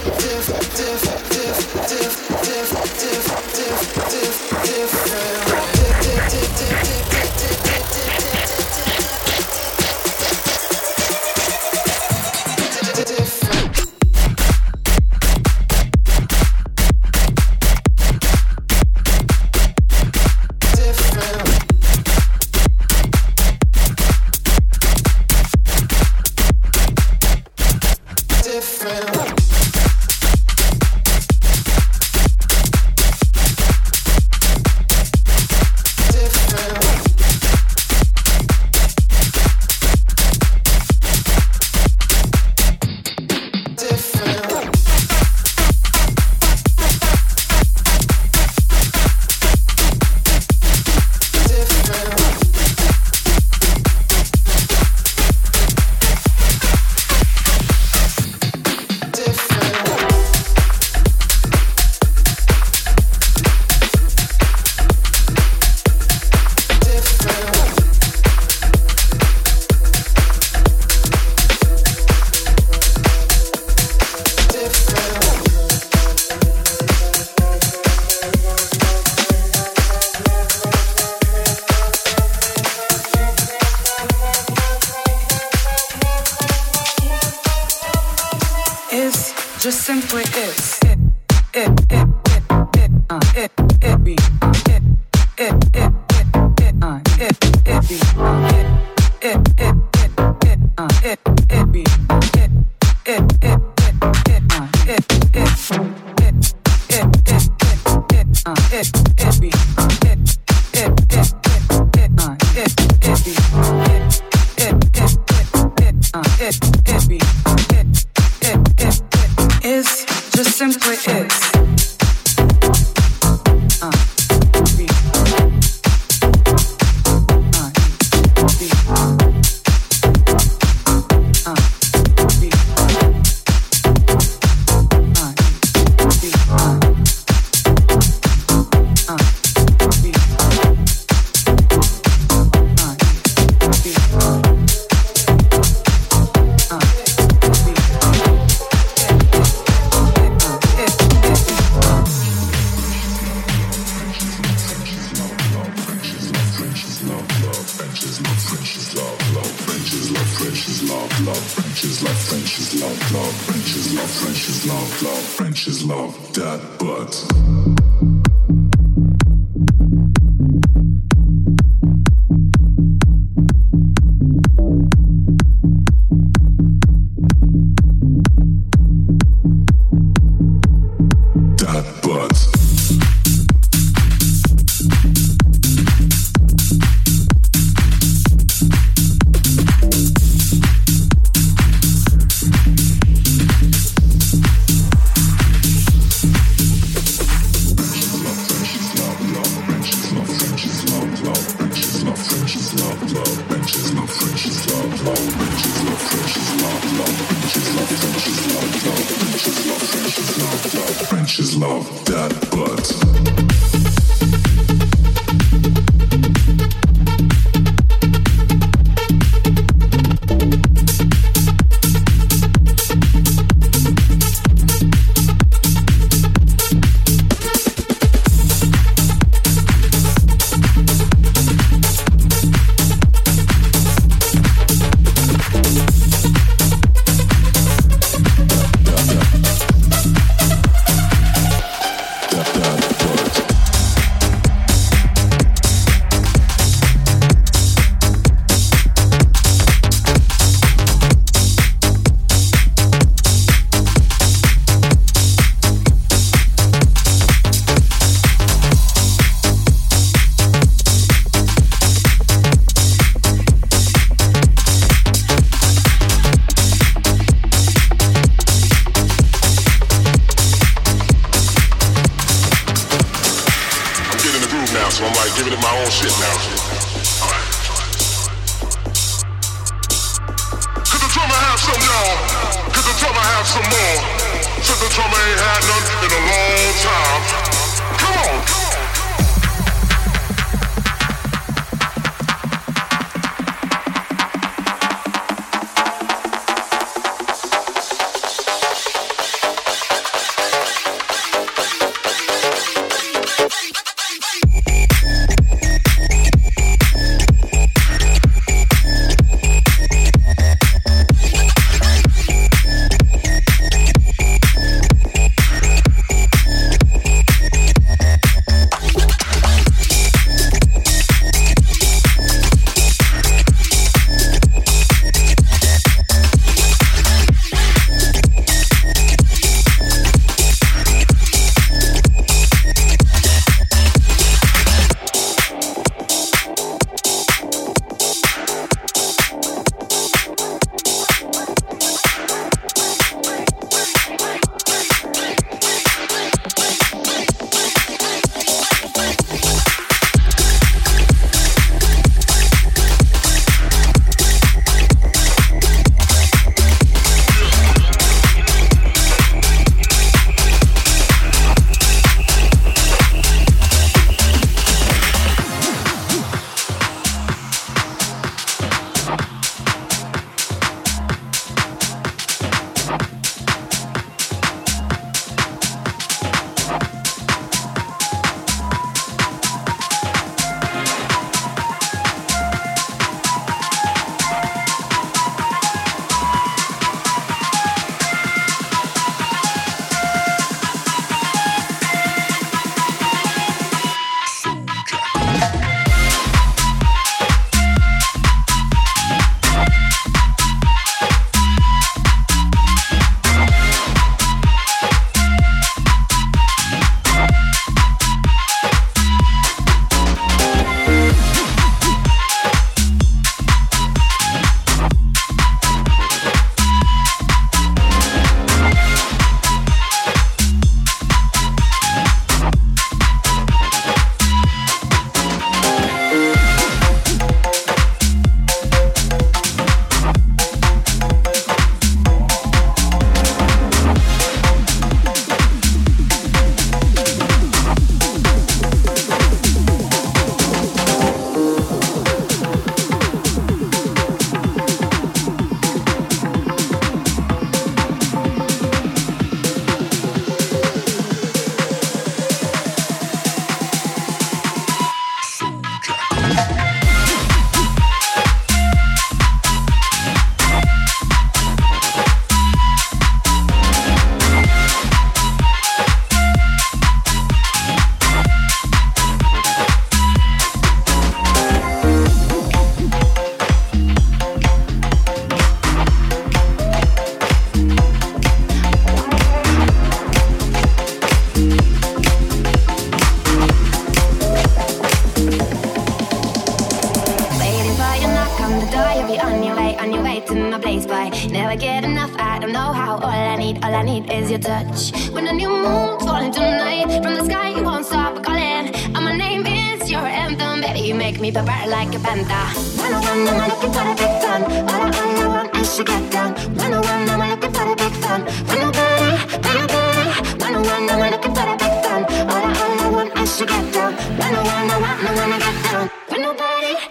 diff, diff.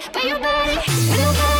by your body.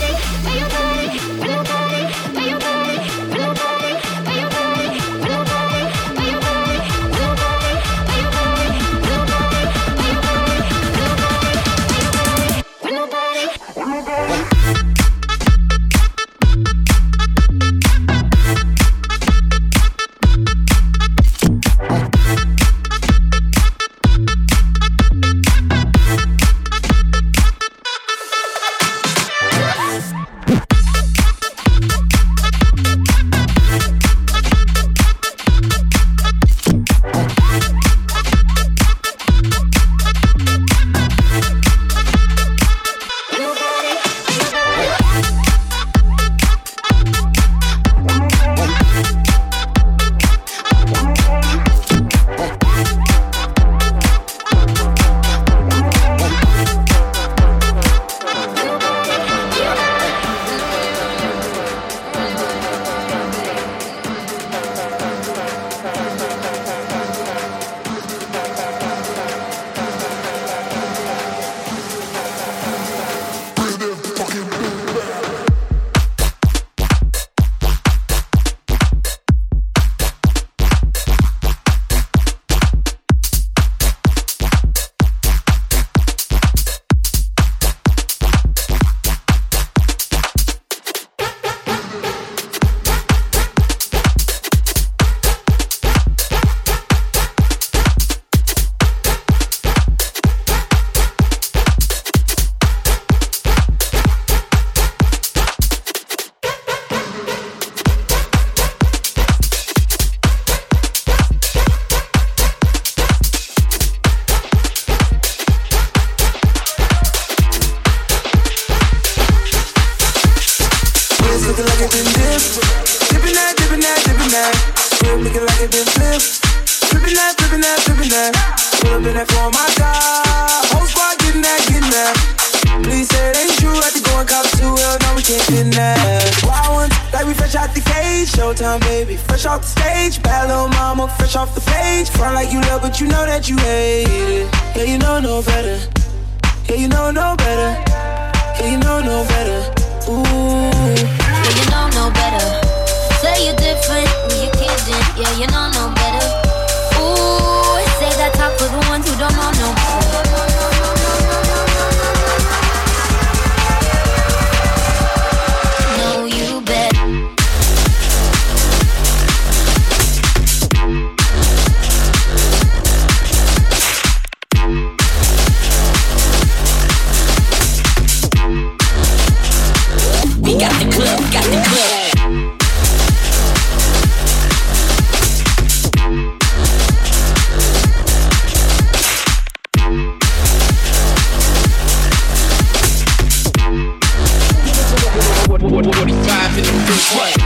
Up in that for my God. Whole squad getting that, getting that. Please say it ain't true. Had to go and cop two. Hell no, we can't that. Wild ones, like we fresh out the cage. Showtime, baby. Fresh off the stage. Bad little mama, fresh off the page. Front like you love, but you know that you hate it. Yeah, you know no better. Yeah, you know no better. Yeah, you know no better. Ooh. Yeah, you know no better. Say you're different when you're kidding. Yeah, you know no better. Talk for the ones who don't know no better. sway.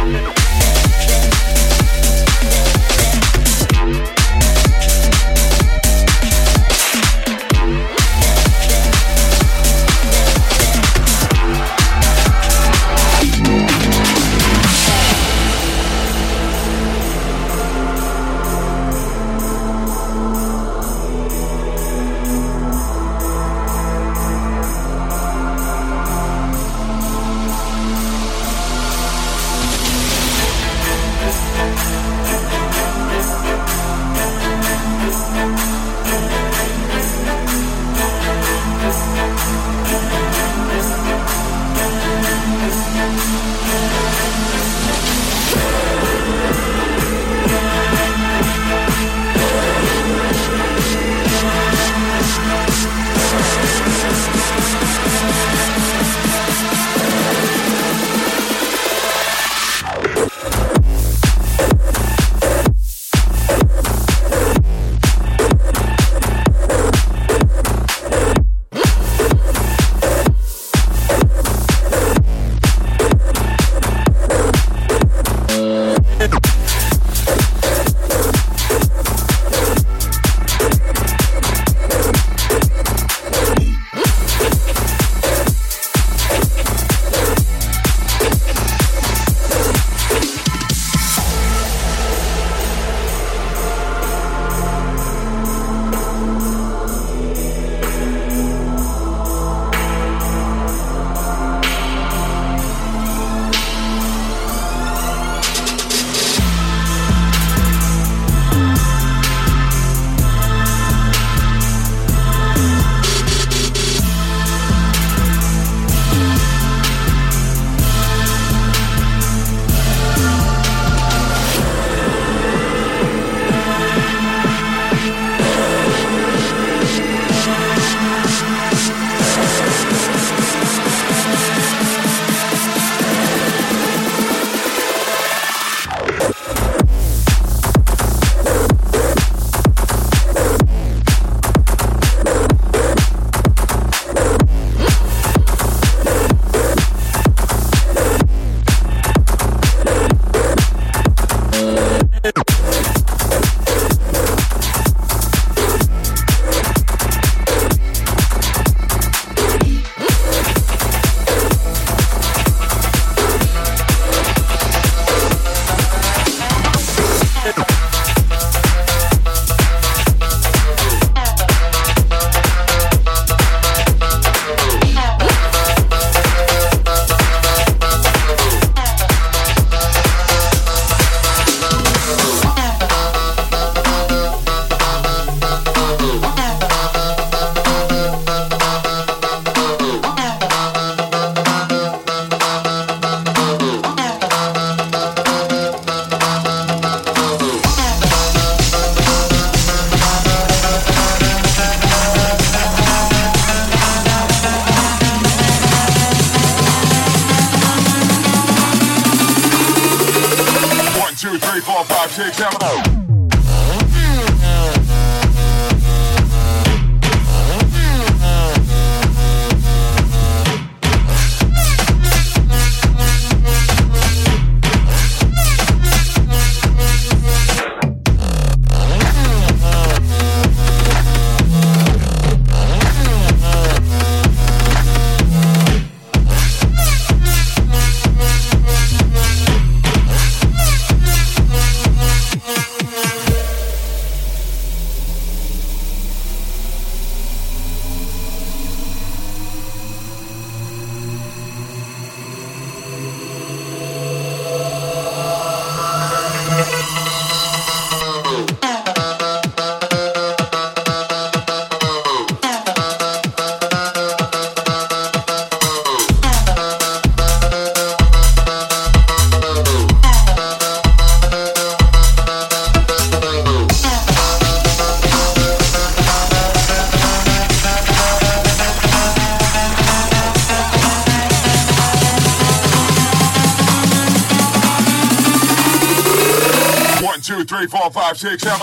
Five, six, seven,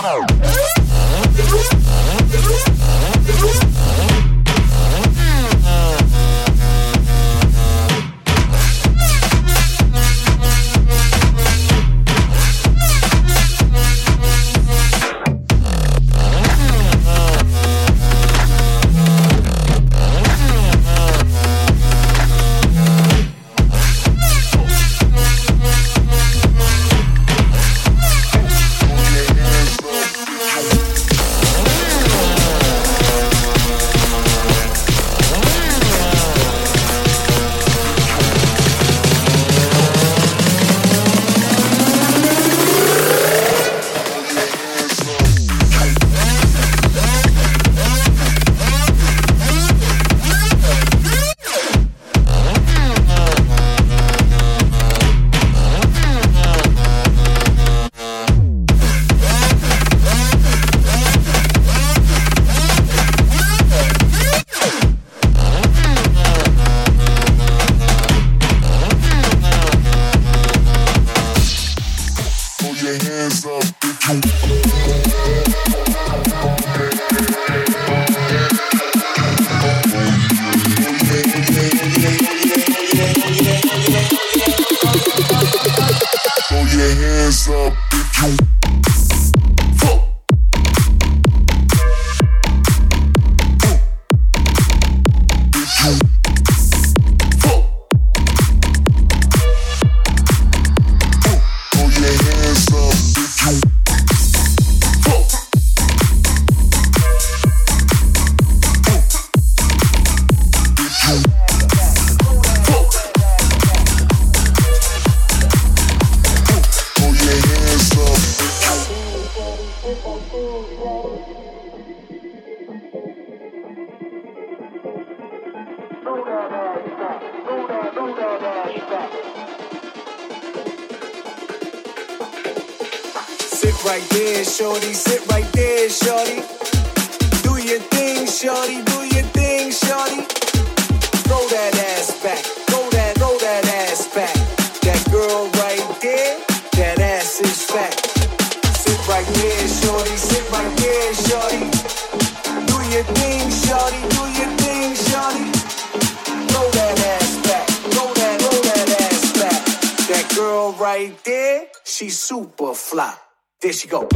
she's super fly. There she go.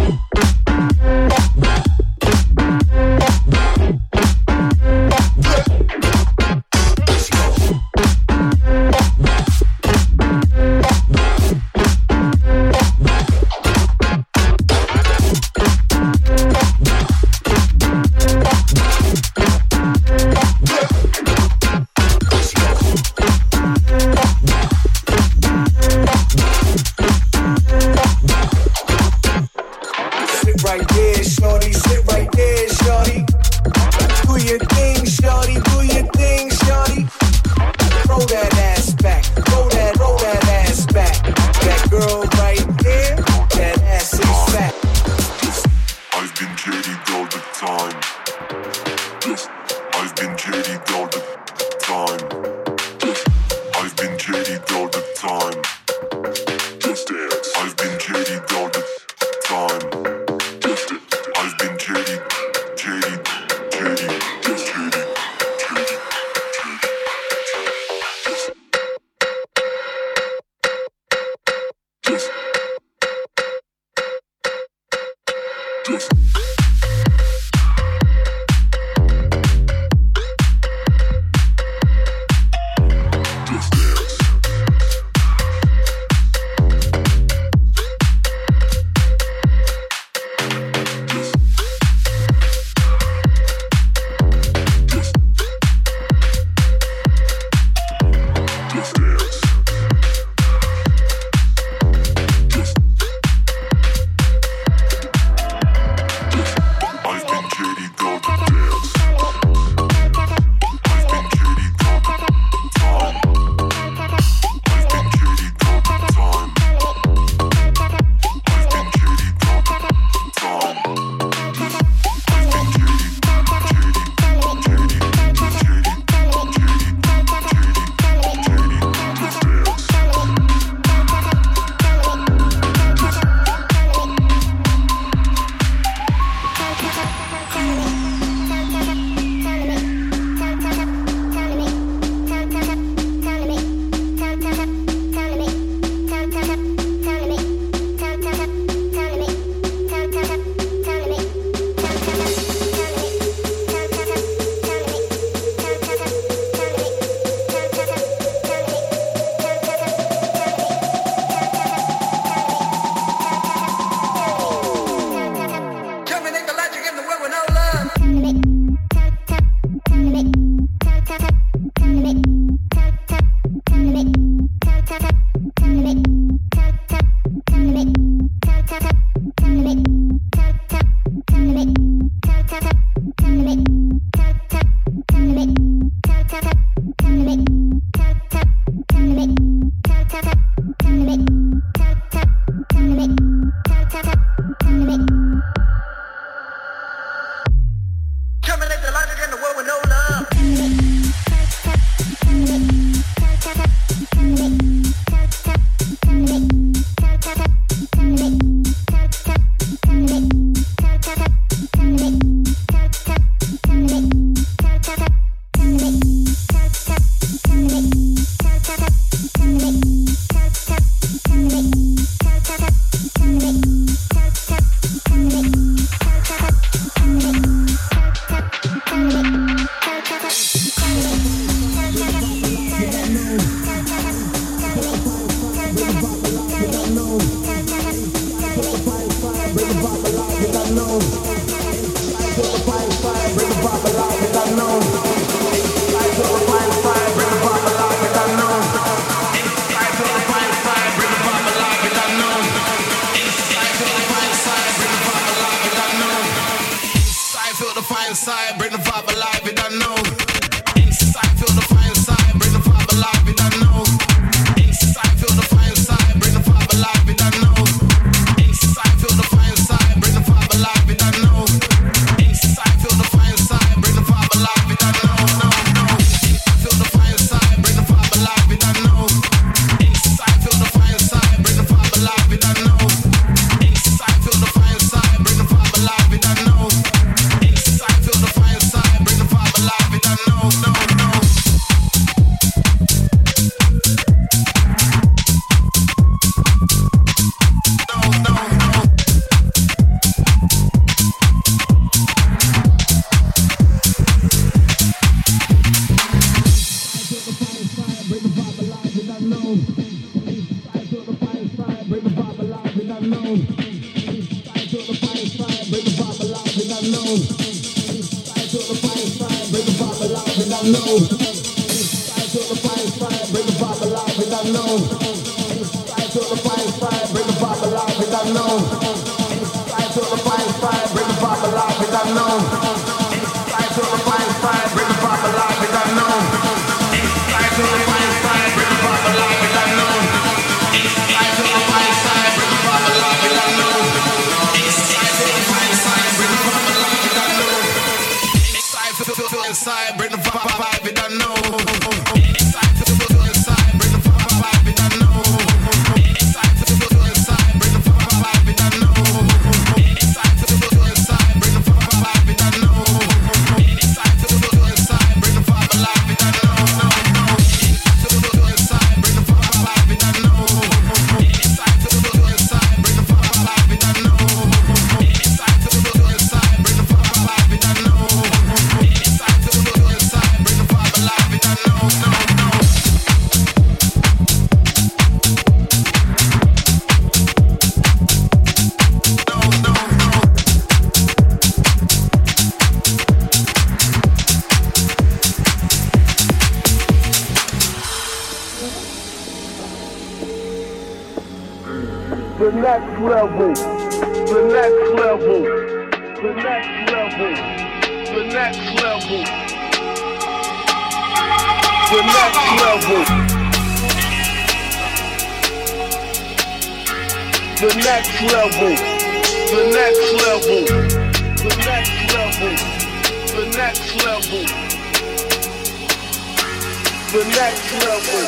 shady. Feel the fire inside, bring the vibe alive, it I know. Inside, feel the fire inside, bring the vibe alive, it I know. low. next level, the next level, the next level, the next level, the next level. The next level, the next level, the next level, the next level, the next level. The next level.